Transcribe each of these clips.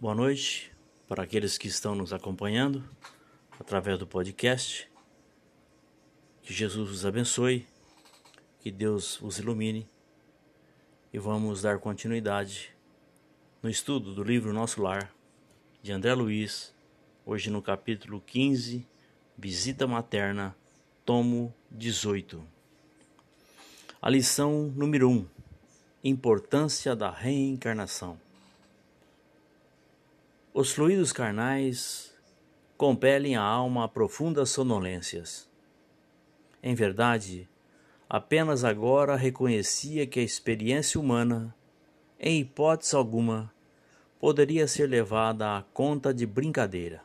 Boa noite para aqueles que estão nos acompanhando através do podcast. Que Jesus os abençoe, que Deus os ilumine e vamos dar continuidade no estudo do livro Nosso Lar de André Luiz, hoje no capítulo 15, Visita Materna, tomo 18. A lição número 1: Importância da reencarnação. Os fluidos carnais compelem a alma a profundas sonolências. Em verdade, apenas agora reconhecia que a experiência humana, em hipótese alguma, poderia ser levada à conta de brincadeira.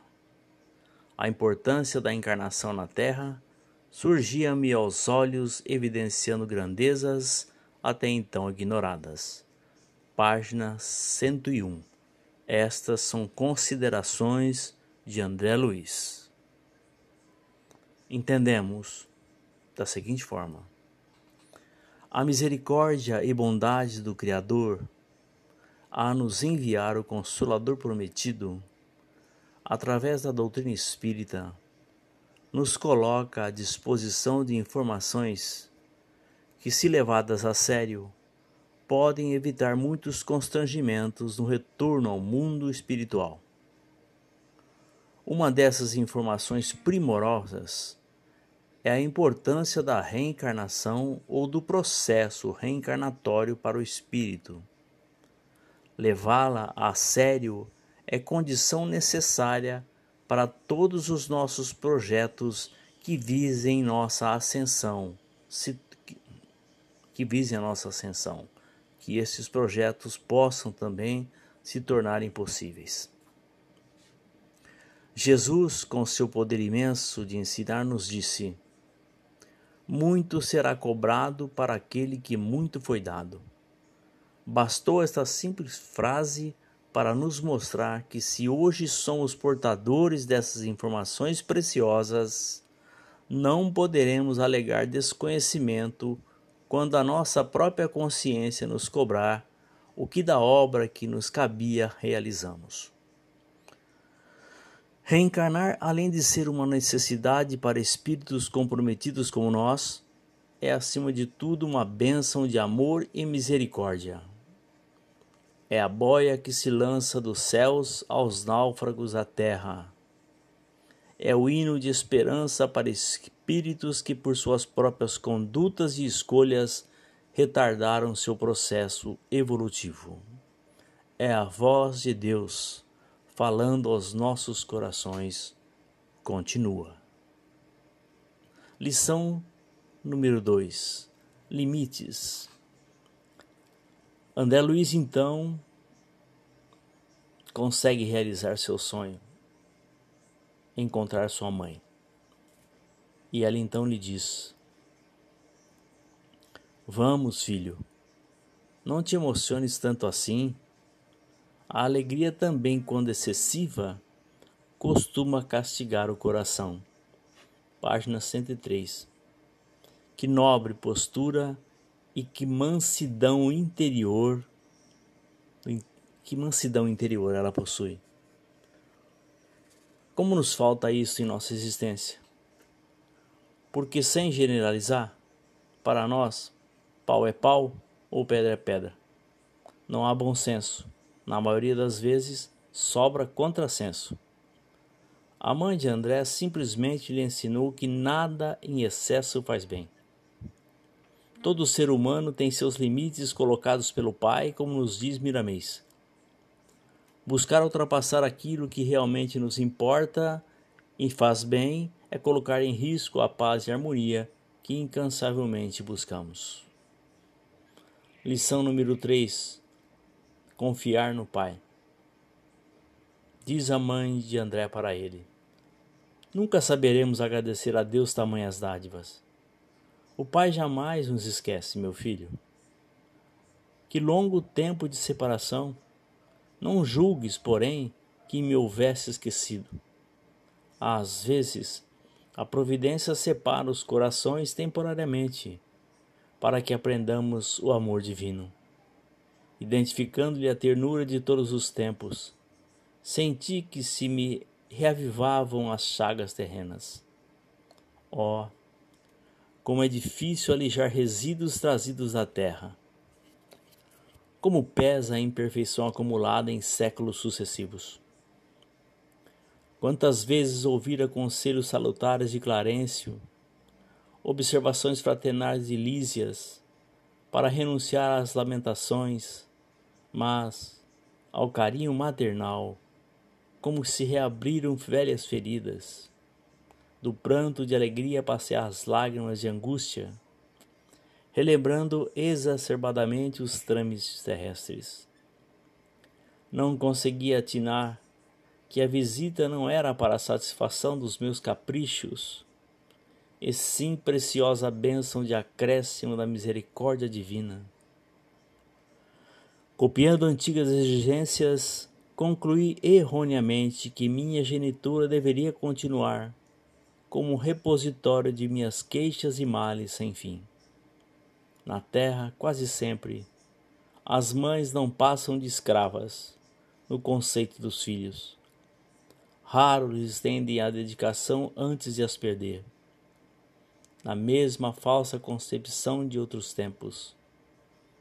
A importância da encarnação na Terra surgia-me aos olhos evidenciando grandezas até então ignoradas. Página 101 estas são considerações de André Luiz. Entendemos da seguinte forma: a misericórdia e bondade do Criador a nos enviar o Consolador prometido, através da doutrina espírita, nos coloca à disposição de informações que, se levadas a sério, podem evitar muitos constrangimentos no retorno ao mundo espiritual. Uma dessas informações primorosas é a importância da reencarnação ou do processo reencarnatório para o espírito. Levá-la a sério é condição necessária para todos os nossos projetos que visem nossa ascensão, que visem a nossa ascensão que esses projetos possam também se tornarem possíveis. Jesus, com seu poder imenso de ensinar, nos disse: Muito será cobrado para aquele que muito foi dado. Bastou esta simples frase para nos mostrar que, se hoje somos portadores dessas informações preciosas, não poderemos alegar desconhecimento quando a nossa própria consciência nos cobrar o que da obra que nos cabia realizamos. Reencarnar, além de ser uma necessidade para espíritos comprometidos como nós, é acima de tudo uma bênção de amor e misericórdia. É a boia que se lança dos céus aos náufragos da terra. É o hino de esperança para espíritos que, por suas próprias condutas e escolhas, retardaram seu processo evolutivo. É a voz de Deus falando aos nossos corações. Continua. Lição número 2: Limites. André Luiz, então, consegue realizar seu sonho, encontrar sua mãe. E ela então lhe diz: Vamos, filho, não te emociones tanto assim. A alegria também, quando excessiva, costuma castigar o coração. Página 103. Que nobre postura e que mansidão interior, que mansidão interior ela possui. Como nos falta isso em nossa existência? Porque sem generalizar, para nós, pau é pau ou pedra é pedra. Não há bom senso. Na maioria das vezes, sobra contrassenso. A mãe de André simplesmente lhe ensinou que nada em excesso faz bem. Todo ser humano tem seus limites colocados pelo pai, como nos diz Miramês. Buscar ultrapassar aquilo que realmente nos importa e faz bem é colocar em risco a paz e a harmonia que incansavelmente buscamos. Lição número 3: Confiar no Pai. Diz a mãe de André para ele: Nunca saberemos agradecer a Deus tamanhas dádivas. O Pai jamais nos esquece, meu filho. Que longo tempo de separação! Não julgues, porém, que me houvesse esquecido. Às vezes, a providência separa os corações temporariamente, para que aprendamos o amor divino, identificando-lhe a ternura de todos os tempos, senti que se me reavivavam as chagas terrenas. Oh, como é difícil alijar resíduos trazidos da terra! Como pesa a imperfeição acumulada em séculos sucessivos! Quantas vezes ouvira conselhos salutares de Clarencio, observações fraternais de Lísias, para renunciar às lamentações, mas ao carinho maternal, como se reabriram velhas feridas. Do pranto de alegria passei às lágrimas de angústia, relembrando exacerbadamente os trâmites terrestres. Não conseguia atinar que a visita não era para a satisfação dos meus caprichos, e sim preciosa bênção de acréscimo da misericórdia divina. Copiando antigas exigências, concluí erroneamente que minha genitura deveria continuar como repositório de minhas queixas e males sem fim. Na terra, quase sempre, as mães não passam de escravas no conceito dos filhos. Raro estendem a dedicação antes de as perder. Na mesma falsa concepção de outros tempos,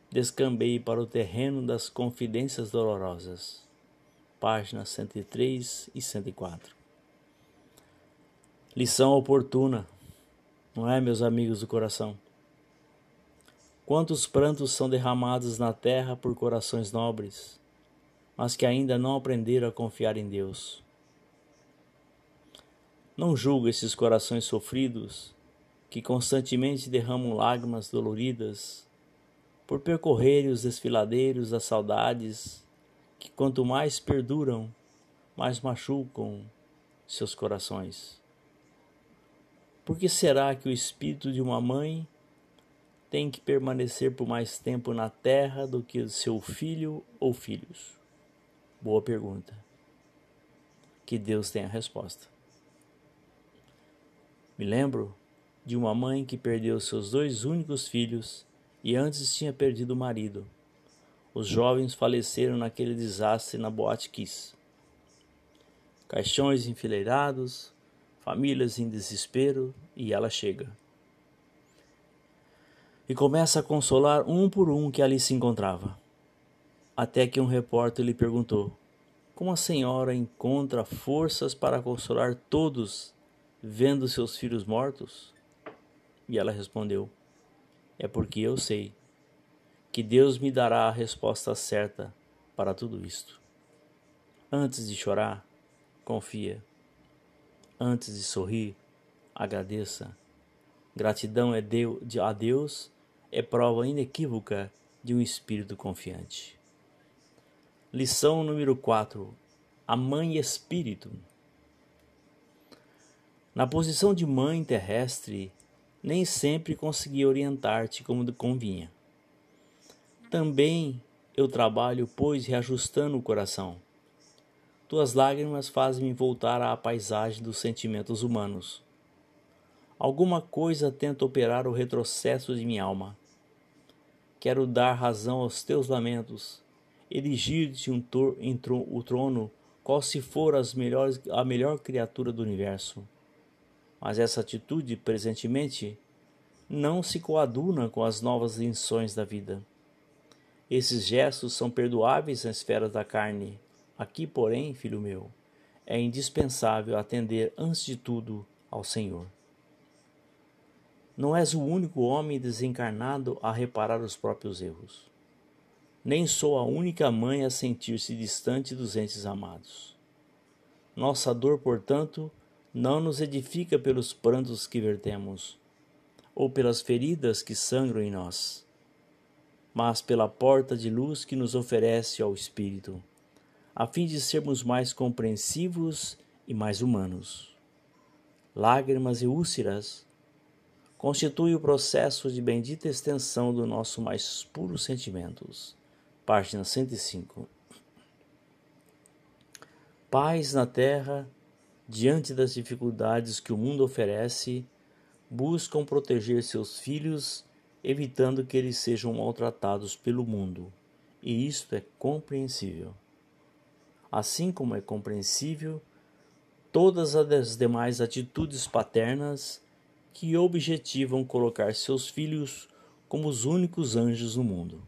descambei para o terreno das confidências dolorosas. Páginas 103 e 104. Lição oportuna, não é, meus amigos do coração? Quantos prantos são derramados na terra por corações nobres, mas que ainda não aprenderam a confiar em Deus não julgo esses corações sofridos que constantemente derramam lágrimas doloridas por percorrerem os desfiladeiros das saudades que quanto mais perduram, mais machucam seus corações. Por que será que o espírito de uma mãe tem que permanecer por mais tempo na terra do que seu filho ou filhos? Boa pergunta. Que Deus tenha a resposta. Me lembro de uma mãe que perdeu seus dois únicos filhos e antes tinha perdido o marido. Os jovens faleceram naquele desastre na Boate Kiss. Caixões enfileirados, famílias em desespero e ela chega. E começa a consolar um por um que ali se encontrava. Até que um repórter lhe perguntou: Como a senhora encontra forças para consolar todos vendo seus filhos mortos? E ela respondeu: É porque eu sei que Deus me dará a resposta certa para tudo isto. Antes de chorar, confia. Antes de sorrir, agradeça. Gratidão é a Deus é prova inequívoca de um espírito confiante. Lição número 4: A Mãe Espírito. Na posição de mãe terrestre, nem sempre consegui orientar-te como convinha. Também eu trabalho, pois, reajustando o coração. Tuas lágrimas fazem-me voltar à paisagem dos sentimentos humanos. Alguma coisa tenta operar o retrocesso de minha alma. Quero dar razão aos teus lamentos, erigir-te um o trono, qual se for as melhores, a melhor criatura do universo mas essa atitude, presentemente, não se coaduna com as novas lições da vida. Esses gestos são perdoáveis na esfera da carne. Aqui, porém, filho meu, é indispensável atender antes de tudo ao Senhor. Não és o único homem desencarnado a reparar os próprios erros. Nem sou a única mãe a sentir-se distante dos entes amados. Nossa dor, portanto, não nos edifica pelos prantos que vertemos, ou pelas feridas que sangram em nós, mas pela porta de luz que nos oferece ao Espírito, a fim de sermos mais compreensivos e mais humanos. Lágrimas e úlceras constituem o processo de bendita extensão do nosso mais puros sentimentos. Página 105. Paz na terra diante das dificuldades que o mundo oferece, buscam proteger seus filhos, evitando que eles sejam maltratados pelo mundo, e isto é compreensível. assim como é compreensível todas as demais atitudes paternas que objetivam colocar seus filhos como os únicos anjos no mundo.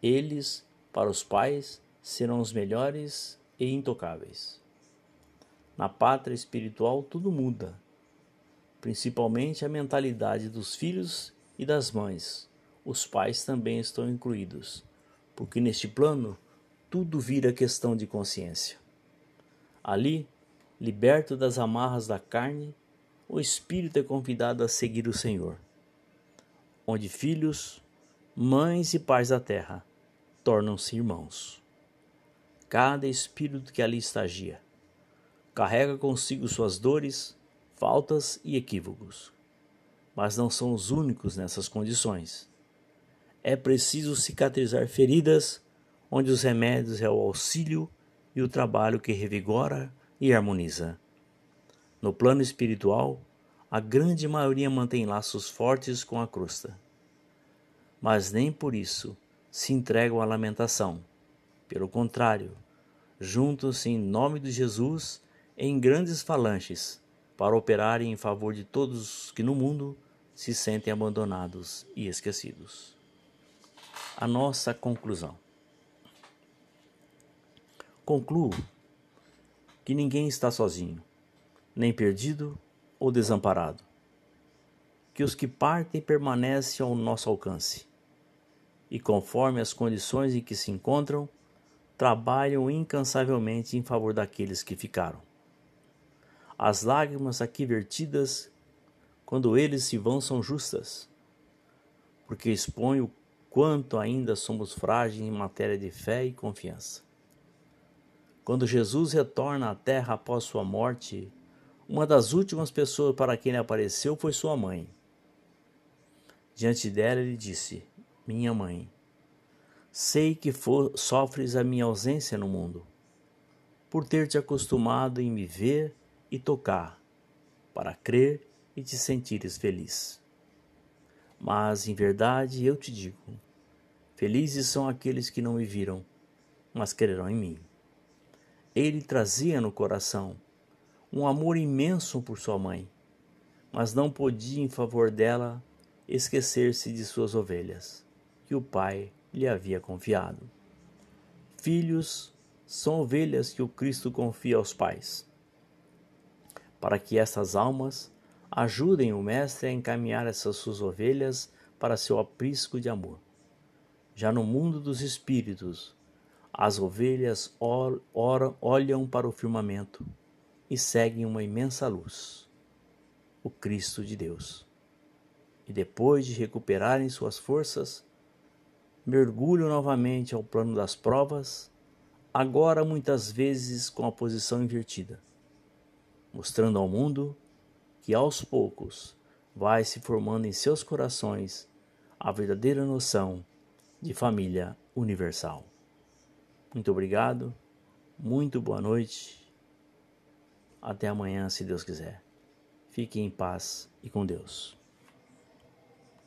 Eles, para os pais, serão os melhores e intocáveis. Na pátria espiritual tudo muda, principalmente a mentalidade dos filhos e das mães. Os pais também estão incluídos, porque neste plano tudo vira questão de consciência. Ali, liberto das amarras da carne, o espírito é convidado a seguir o Senhor, onde filhos, mães e pais da terra tornam-se irmãos. Cada espírito que ali estagia carrega consigo suas dores, faltas e equívocos, mas não são os únicos nessas condições. É preciso cicatrizar feridas onde os remédios é o auxílio e o trabalho que revigora e harmoniza. No plano espiritual, a grande maioria mantém laços fortes com a crosta. Mas nem por isso se entregam à lamentação. Pelo contrário, juntam-se em nome de Jesus em grandes falanges para operarem em favor de todos que no mundo se sentem abandonados e esquecidos. A nossa conclusão. Concluo que ninguém está sozinho, nem perdido ou desamparado. Que os que partem permanecem ao nosso alcance e, conforme as condições em que se encontram, trabalham incansavelmente em favor daqueles que ficaram. As lágrimas aqui vertidas, quando eles se vão, são justas, porque expõem o quanto ainda somos frágeis em matéria de fé e confiança. Quando Jesus retorna à terra após sua morte, uma das últimas pessoas para quem ele apareceu foi sua mãe. Diante dela, ele disse: Minha mãe, sei que for, sofres a minha ausência no mundo, por ter te acostumado em me ver e tocar, para crer e te sentires feliz. Mas, em verdade, eu te digo: felizes são aqueles que não me viram, mas crerão em mim. Ele trazia no coração um amor imenso por sua mãe, mas não podia, em favor dela, esquecer-se de suas ovelhas, que o pai lhe havia confiado. Filhos são ovelhas que o Cristo confia aos pais, para que essas almas ajudem o Mestre a encaminhar essas suas ovelhas para seu aprisco de amor. Já no mundo dos espíritos, as ovelhas olham para o firmamento e seguem uma imensa luz, o Cristo de Deus. E depois de recuperarem suas forças, mergulham novamente ao plano das provas, agora muitas vezes com a posição invertida, mostrando ao mundo que aos poucos vai se formando em seus corações a verdadeira noção de família universal. Muito obrigado, muito boa noite. Até amanhã, se Deus quiser. Fique em paz e com Deus.